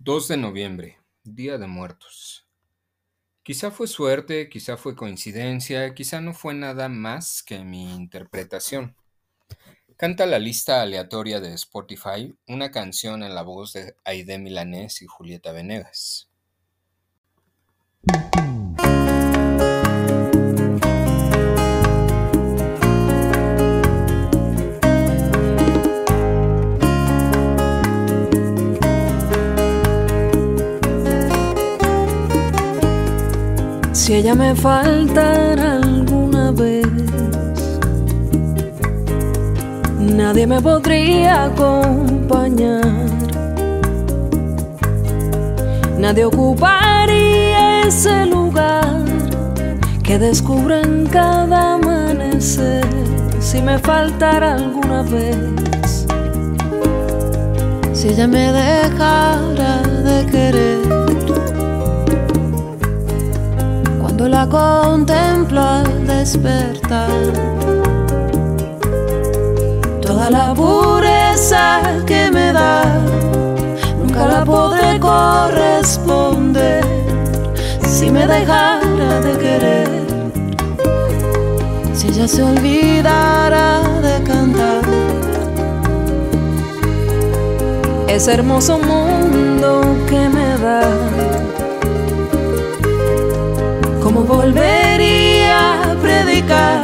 2 de noviembre, Día de Muertos. Quizá fue suerte, quizá fue coincidencia, quizá no fue nada más que mi interpretación. Canta la lista aleatoria de Spotify una canción en la voz de Aide Milanés y Julieta Venegas. Si ella me faltara alguna vez, nadie me podría acompañar. Nadie ocuparía ese lugar que descubro en cada amanecer. Si me faltara alguna vez, si ella me dejara de querer la contemplo al despertar. Toda la pureza que me da, nunca la podré corresponder si me dejara de querer. Si ella se olvidara de cantar. Ese hermoso mundo que me da ¿Cómo volvería a predicar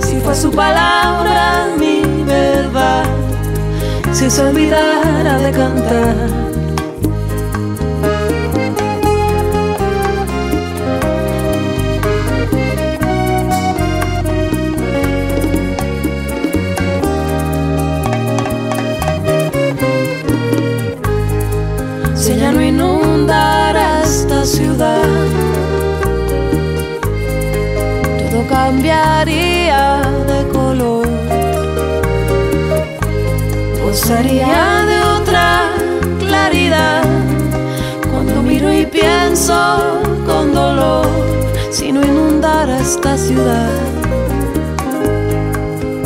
si fue su palabra mi verdad? Si se olvidara de cantar.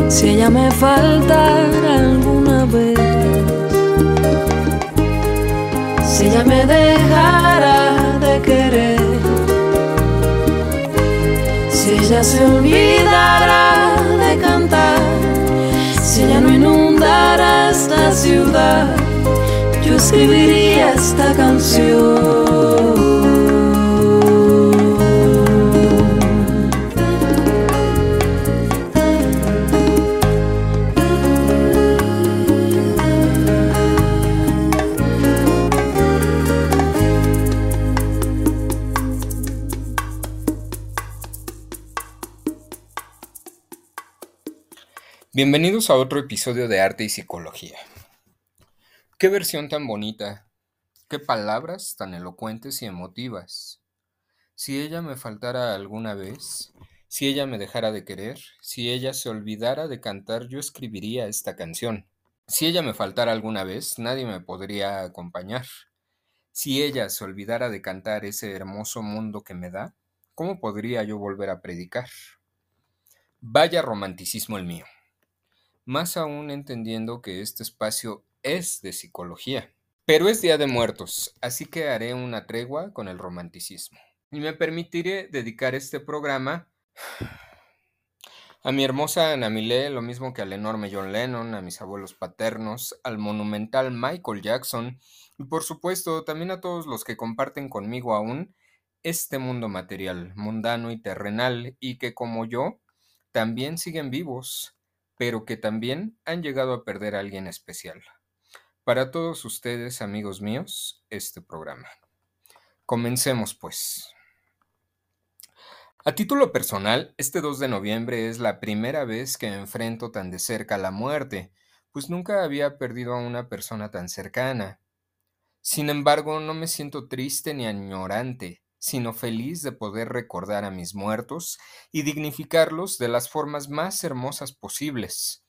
Si ella me faltara alguna vez, si ella me dejara de querer ella se olvidará de cantar, si ella no inundara esta ciudad, yo escribiría esta canción. Bienvenidos a otro episodio de Arte y Psicología. Qué versión tan bonita, qué palabras tan elocuentes y emotivas. Si ella me faltara alguna vez, si ella me dejara de querer, si ella se olvidara de cantar, yo escribiría esta canción. Si ella me faltara alguna vez, nadie me podría acompañar. Si ella se olvidara de cantar ese hermoso mundo que me da, ¿cómo podría yo volver a predicar? Vaya romanticismo el mío más aún entendiendo que este espacio es de psicología. Pero es Día de Muertos, así que haré una tregua con el romanticismo. Y me permitiré dedicar este programa a mi hermosa Ana Milé, lo mismo que al enorme John Lennon, a mis abuelos paternos, al monumental Michael Jackson y por supuesto también a todos los que comparten conmigo aún este mundo material, mundano y terrenal y que como yo también siguen vivos pero que también han llegado a perder a alguien especial. Para todos ustedes, amigos míos, este programa. Comencemos pues. A título personal, este 2 de noviembre es la primera vez que enfrento tan de cerca la muerte, pues nunca había perdido a una persona tan cercana. Sin embargo, no me siento triste ni añorante, sino feliz de poder recordar a mis muertos y dignificarlos de las formas más hermosas posibles,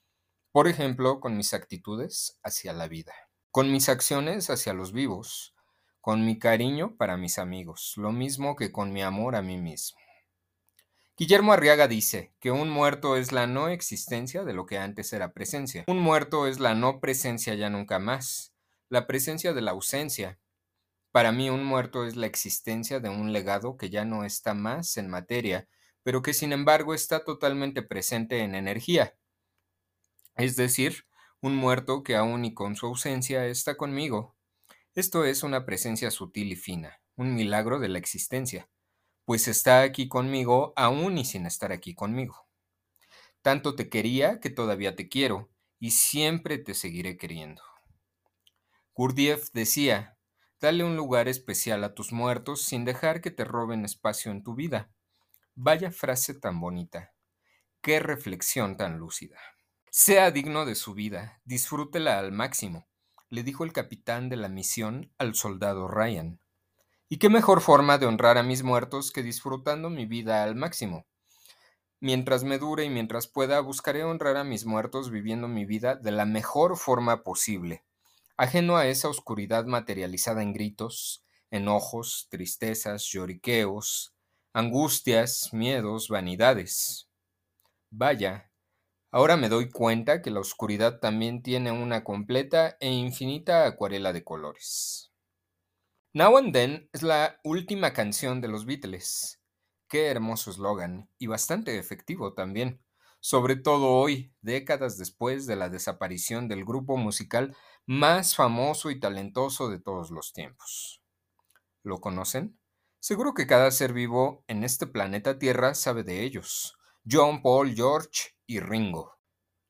por ejemplo, con mis actitudes hacia la vida, con mis acciones hacia los vivos, con mi cariño para mis amigos, lo mismo que con mi amor a mí mismo. Guillermo Arriaga dice que un muerto es la no existencia de lo que antes era presencia. Un muerto es la no presencia ya nunca más, la presencia de la ausencia, Para mí un muerto es la existencia de un legado que ya no está más en materia, pero que sin embargo está totalmente presente en energía. Es decir, un muerto que aún y con su ausencia está conmigo. Esto es una presencia sutil y fina, un milagro de la existencia, pues está aquí conmigo aún y sin estar aquí conmigo. Tanto te quería que todavía te quiero y siempre te seguiré queriendo. Gurdjieff decía, dale un lugar especial a tus muertos sin dejar que te roben espacio en tu vida. Vaya frase tan bonita. Qué reflexión tan lúcida. Sea digno de su vida, disfrútela al máximo, le dijo el capitán de la misión al soldado Ryan. ¿Y qué mejor forma de honrar a mis muertos que disfrutando mi vida al máximo? Mientras me dure y mientras pueda, buscaré honrar a mis muertos viviendo mi vida de la mejor forma posible, ajeno a esa oscuridad materializada en gritos, enojos, tristezas, lloriqueos, angustias, miedos, vanidades. Vaya, ahora me doy cuenta que la oscuridad también tiene una completa e infinita acuarela de colores. Now and Then es la última canción de los Beatles. Qué hermoso eslogan y bastante efectivo también, sobre todo hoy, décadas después de la desaparición del grupo musical más famoso y talentoso de todos los tiempos. ¿Lo conocen? Seguro que cada ser vivo en este planeta Tierra sabe de ellos. John, Paul, George y Ringo.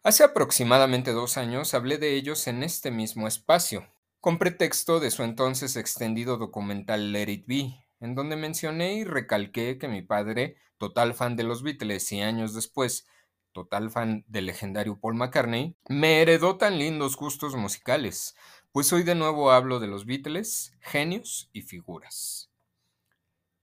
Hace aproximadamente dos años hablé de ellos en este mismo espacio, con pretexto de su entonces extendido documental Let It Be, en donde mencioné y recalqué que mi padre, total fan de los Beatles y años después, total fan del legendario Paul McCartney, me heredó tan lindos gustos musicales, pues hoy de nuevo hablo de los Beatles, genios y figuras.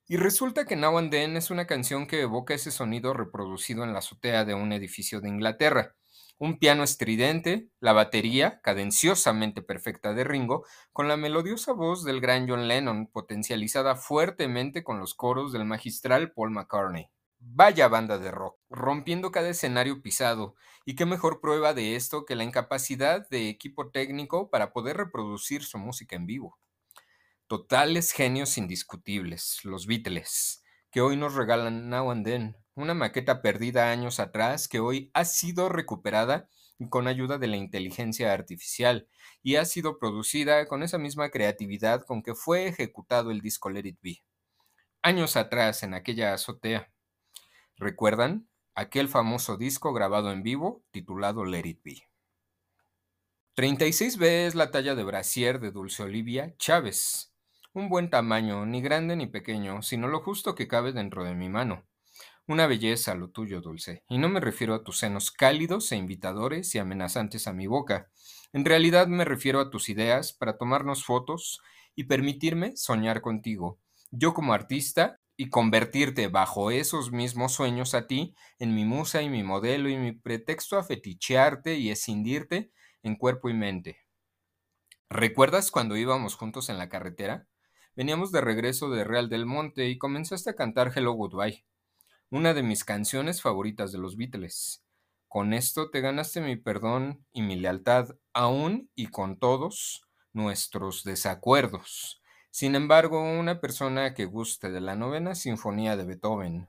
Y resulta que Now and Then es una canción que evoca ese sonido reproducido en la azotea de un edificio de Inglaterra. Un piano estridente, la batería, cadenciosamente perfecta de Ringo, con la melodiosa voz del gran John Lennon, potencializada fuertemente con los coros del magistral Paul McCartney. Vaya banda de rock, rompiendo cada escenario pisado, y qué mejor prueba de esto que la incapacidad de equipo técnico para poder reproducir su música en vivo. Totales genios indiscutibles, los Beatles, que hoy nos regalan Now and Then, una maqueta perdida años atrás que hoy ha sido recuperada con ayuda de la inteligencia artificial y ha sido producida con esa misma creatividad con que fue ejecutado el disco Let It Be. Años atrás, en aquella azotea. ¿Recuerdan? Aquel famoso disco grabado en vivo titulado Let It Be. 36B es la talla de brasier de Dulce Olivia Chávez, un buen tamaño, ni grande ni pequeño, sino lo justo que cabe dentro de mi mano. Una belleza lo tuyo, Dulce, y no me refiero a tus senos cálidos e invitadores y amenazantes a mi boca. En realidad me refiero a tus ideas para tomarnos fotos y permitirme soñar contigo, yo como artista, y convertirte bajo esos mismos sueños a ti en mi musa y mi modelo y mi pretexto a fetichearte y escindirte en cuerpo y mente. ¿Recuerdas cuando íbamos juntos en la carretera? Veníamos de regreso de Real del Monte y comenzaste a cantar Hello Goodbye, una de mis canciones favoritas de los Beatles. Con esto te ganaste mi perdón y mi lealtad, aún y con todos nuestros desacuerdos. Sin embargo, una persona que guste de la novena sinfonía de Beethoven,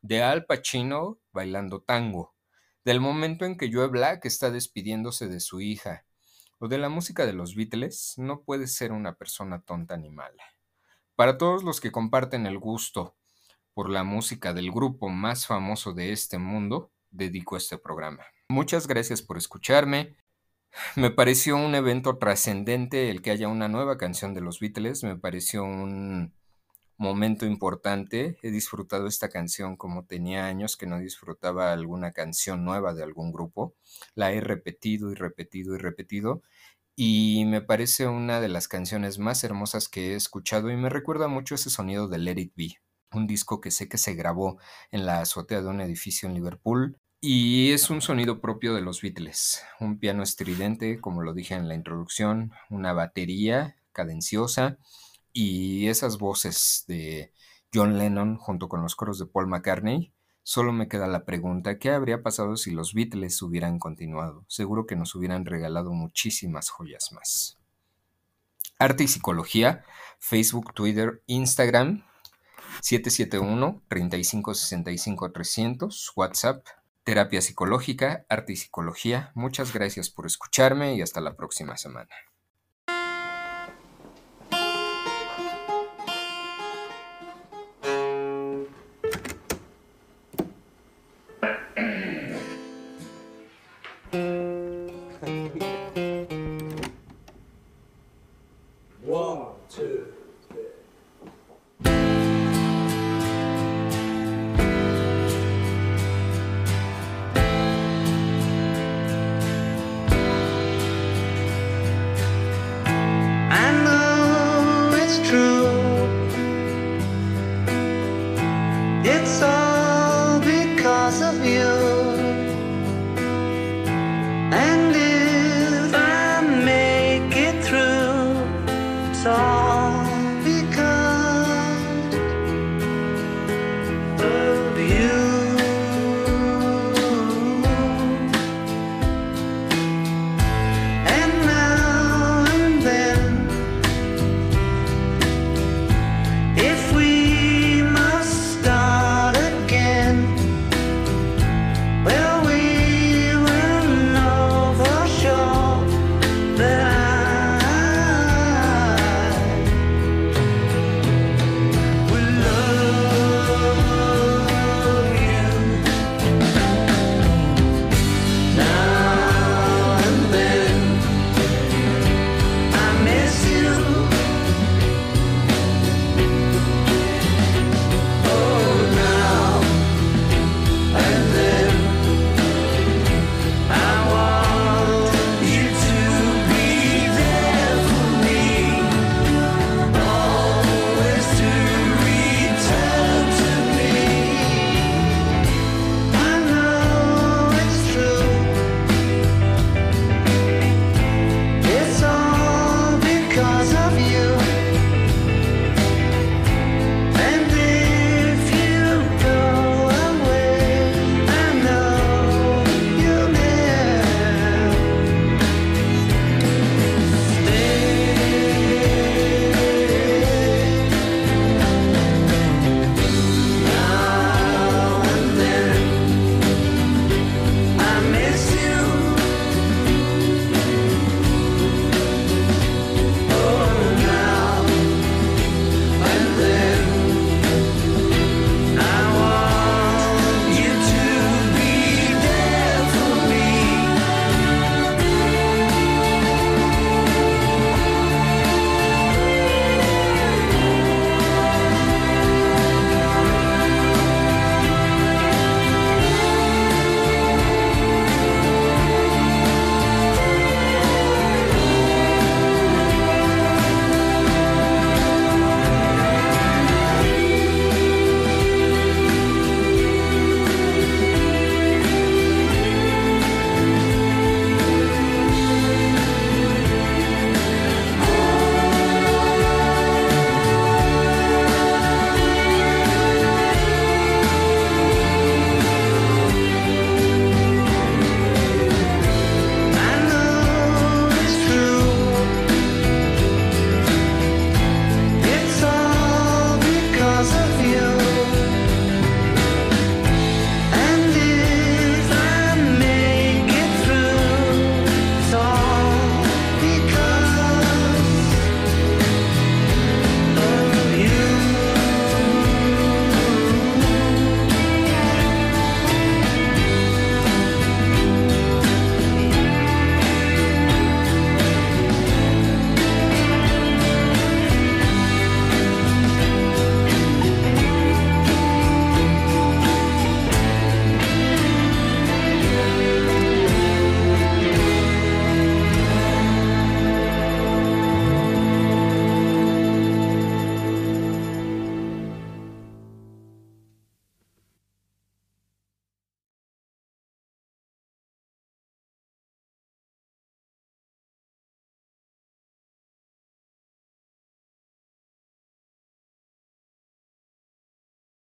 de Al Pacino bailando tango, del momento en que Joe Black está despidiéndose de su hija, o de la música de los Beatles, no puede ser una persona tonta ni mala. Para todos los que comparten el gusto por la música del grupo más famoso de este mundo, dedico este programa. Muchas gracias por escucharme. Me pareció un evento trascendente el que haya una nueva canción de los Beatles, me pareció un momento importante. He disfrutado esta canción como tenía años que no disfrutaba alguna canción nueva de algún grupo. La he repetido y repetido y repetido y me parece una de las canciones más hermosas que he escuchado y me recuerda mucho ese sonido de Let It Be, un disco que sé que se grabó en la azotea de un edificio en Liverpool y es un sonido propio de los Beatles, un piano estridente, como lo dije en la introducción, una batería cadenciosa y esas voces de John Lennon junto con los coros de Paul McCartney. Solo me queda la pregunta, ¿qué habría pasado si los Beatles hubieran continuado? Seguro que nos hubieran regalado muchísimas joyas más. Arte y Psicología, Facebook, Twitter, Instagram, 771-3565-300, WhatsApp, Terapia Psicológica, Arte y Psicología. Muchas gracias por escucharme y hasta la próxima semana.